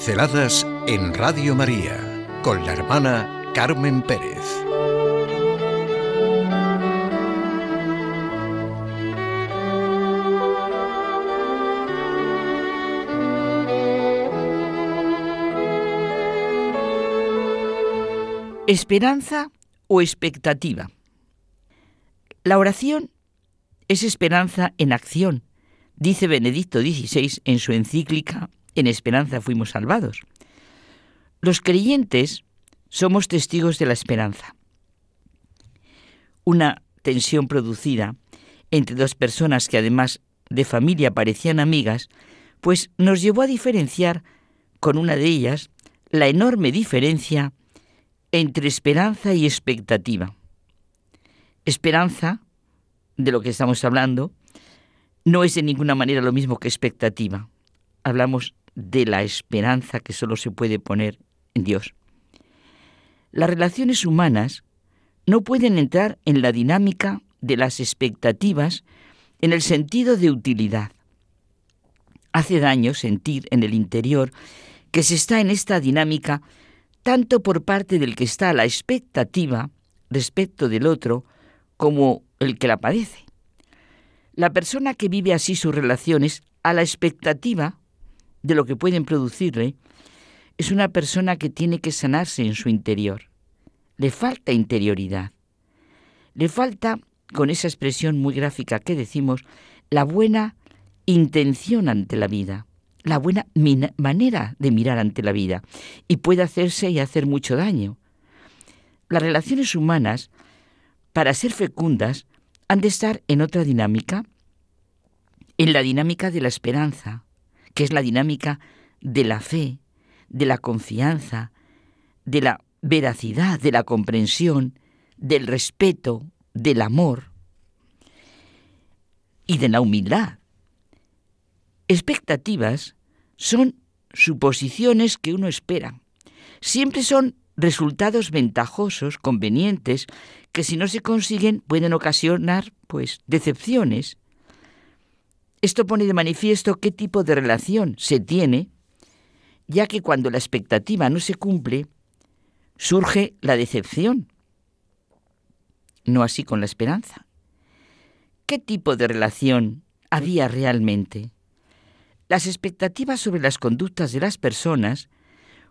Pinceladas en Radio María con la hermana Carmen Pérez. Esperanza o expectativa. La oración es esperanza en acción, dice Benedicto XVI en su encíclica En esperanza fuimos salvados. Los creyentes somos testigos de la esperanza. Una tensión producida entre dos personas que además de familia parecían amigas, pues nos llevó a diferenciar con una de ellas la enorme diferencia entre esperanza y expectativa. Esperanza, de lo que estamos hablando, no es de ninguna manera lo mismo que expectativa. Hablamos de la esperanza que solo se puede poner en Dios. Las relaciones humanas no pueden entrar en la dinámica de las expectativas en el sentido de utilidad. Hace daño sentir en el interior que se está en esta dinámica tanto por parte del que está a la expectativa respecto del otro como el que la padece. La persona que vive así sus relaciones a la expectativa de lo que pueden producirle es una persona que tiene que sanarse en su interior. Le falta interioridad. Le falta, con esa expresión muy gráfica que decimos, la buena intención ante la vida la buena manera de mirar ante la vida y puede hacerse y hacer mucho daño. Las relaciones humanas, para ser fecundas, han de estar en otra dinámica, en la dinámica de la esperanza, que es la dinámica de la fe, de la confianza, de la veracidad, de la comprensión, del respeto, del amor y de la humildad. Expectativas son suposiciones que uno espera. Siempre son resultados ventajosos, convenientes, que si no se consiguen pueden ocasionar pues decepciones. Esto pone de manifiesto qué tipo de relación se tiene, ya que cuando la expectativa no se cumple, surge la decepción. No así con la esperanza. ¿Qué tipo de relación había realmente? Las expectativas sobre las conductas de las personas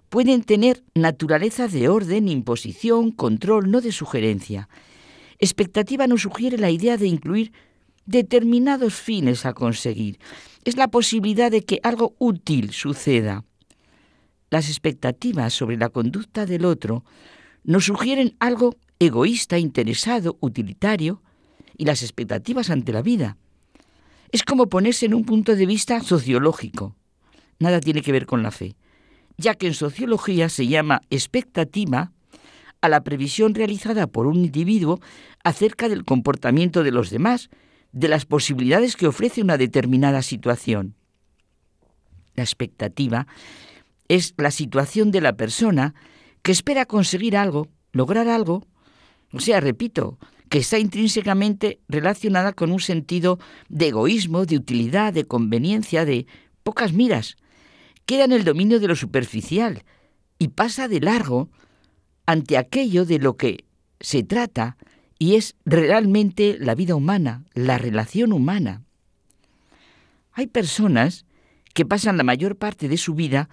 pueden tener naturaleza de orden, imposición, control, no de sugerencia. Expectativa nos sugiere la idea de incluir determinados fines a conseguir. Es la posibilidad de que algo útil suceda. Las expectativas sobre la conducta del otro nos sugieren algo egoísta, interesado, utilitario, y las expectativas ante la vida es como ponerse en un punto de vista sociológico. Nada tiene que ver con la fe, ya que en sociología se llama expectativa a la previsión realizada por un individuo acerca del comportamiento de los demás, de las posibilidades que ofrece una determinada situación. La expectativa es la situación de la persona que espera conseguir algo, lograr algo, o sea, repito, que está intrínsecamente relacionada con un sentido de egoísmo, de utilidad, de conveniencia, de pocas miras. Queda en el dominio de lo superficial y pasa de largo ante aquello de lo que se trata y es realmente la vida humana, la relación humana. Hay personas que pasan la mayor parte de su vida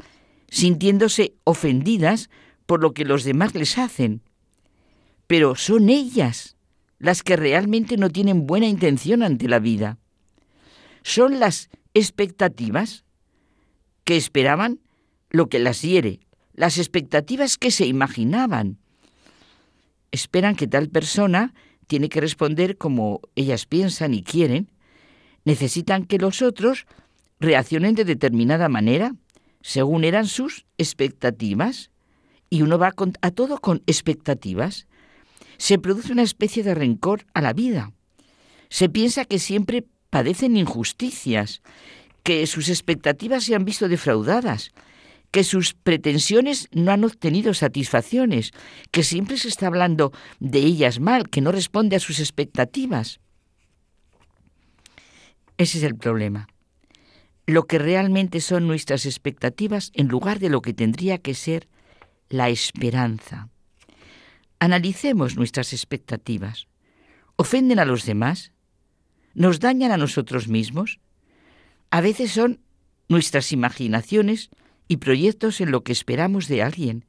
sintiéndose ofendidas por lo que los demás les hacen, pero son ellas las que realmente no tienen buena intención ante la vida. Son las expectativas que esperaban lo que las hiere, las expectativas que se imaginaban. Esperan que tal persona tiene que responder como ellas piensan y quieren. Necesitan que los otros reaccionen de determinada manera, según eran sus expectativas. Y uno va a todo con expectativas se produce una especie de rencor a la vida. Se piensa que siempre padecen injusticias, que sus expectativas se han visto defraudadas, que sus pretensiones no han obtenido satisfacciones, que siempre se está hablando de ellas mal, que no responde a sus expectativas. Ese es el problema. lo que realmente son nuestras expectativas en lugar de lo que tendría que ser la esperanza. Analicemos nuestras expectativas. ¿Ofenden a los demás? ¿Nos dañan a nosotros mismos? A veces son nuestras imaginaciones y proyectos en lo que esperamos de alguien,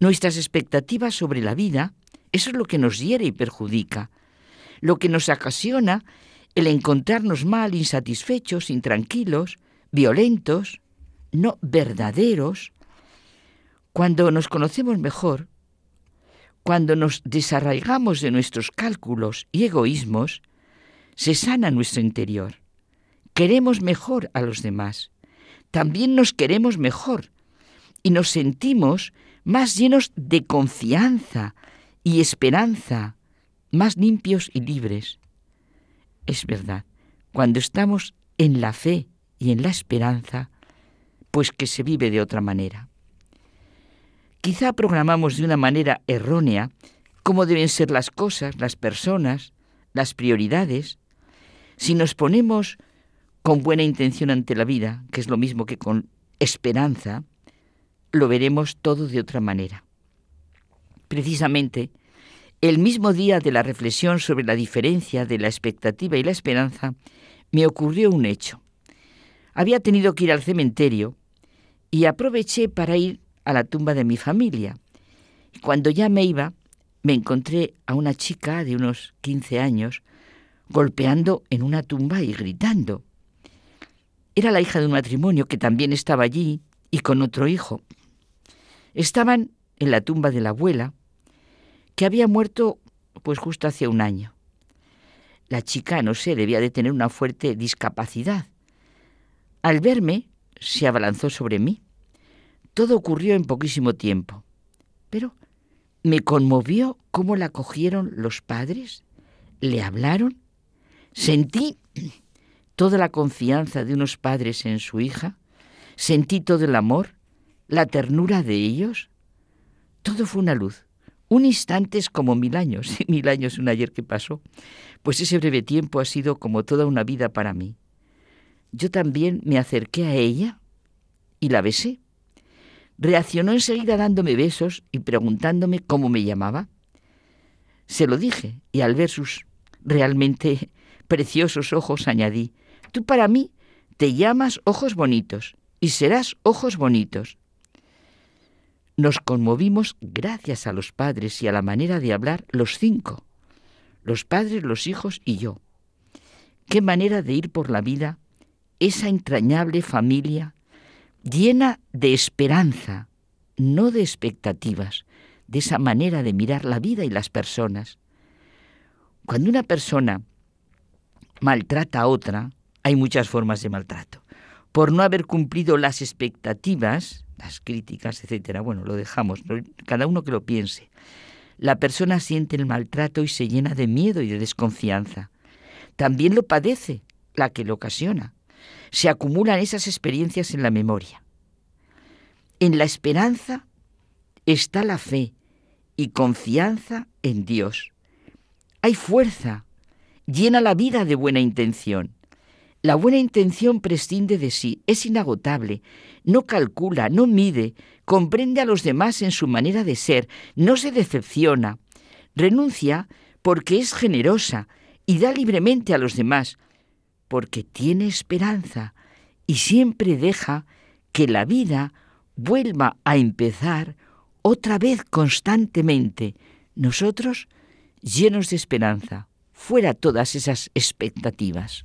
nuestras expectativas sobre la vida, eso es lo que nos hiere y perjudica, lo que nos ocasiona el encontrarnos mal, insatisfechos, intranquilos, violentos, no verdaderos. Cuando nos conocemos mejor, cuando nos desarraigamos de nuestros cálculos y egoísmos, se sana nuestro interior. Queremos mejor a los demás. También nos queremos mejor y nos sentimos más llenos de confianza y esperanza, más limpios y libres. Es verdad, cuando estamos en la fe y en la esperanza, pues que se vive de otra manera. Quizá programamos de una manera errónea cómo deben ser las cosas, las personas, las prioridades. Si nos ponemos con buena intención ante la vida, que es lo mismo que con esperanza, lo veremos todo de otra manera. Precisamente, el mismo día de la reflexión sobre la diferencia de la expectativa y la esperanza, me ocurrió un hecho. Había tenido que ir al cementerio y aproveché para ir a la tumba de mi familia. Cuando ya me iba, me encontré a una chica de unos 15 años golpeando en una tumba y gritando. Era la hija de un matrimonio que también estaba allí y con otro hijo. Estaban en la tumba de la abuela, que había muerto pues justo hace un año. La chica, no sé, debía de tener una fuerte discapacidad, al verme, se abalanzó sobre mí. Todo ocurrió en poquísimo tiempo. Pero me conmovió cómo la cogieron los padres, le hablaron. Sentí toda la confianza de unos padres en su hija, sentí todo el amor, la ternura de ellos. Todo fue una luz. Un instante es como mil años, mil años un ayer que pasó. Pues ese breve tiempo ha sido como toda una vida para mí yo también me acerqué a ella y la besé. Reaccionó enseguida dándome besos y preguntándome cómo me llamaba. Se lo dije y al ver sus realmente preciosos ojos añadí, tú para mí te llamas ojos bonitos y serás ojos bonitos. Nos conmovimos gracias a los padres y a la manera de hablar los cinco, los padres, los hijos y yo. Qué manera de ir por la vida esa entrañable familia llena de esperanza, no de expectativas, de esa manera de mirar la vida y las personas. Cuando una persona maltrata a otra, hay muchas formas de maltrato. Por no haber cumplido las expectativas, las críticas, etcétera, bueno, lo dejamos, cada uno que lo piense. La persona siente el maltrato y se llena de miedo y de desconfianza. También lo padece la que lo ocasiona se acumulan esas experiencias en la memoria. En la esperanza está la fe y confianza en Dios. Hay fuerza, llena la vida de buena intención. La buena intención prescinde de sí, es inagotable, no calcula, no mide, comprende a los demás en su manera de ser, no se decepciona, renuncia porque es generosa y da libremente a los demás, porque tiene esperanza y siempre deja que la vida vuelva a empezar otra vez constantemente. Nosotros llenos de esperanza, fuera todas esas expectativas.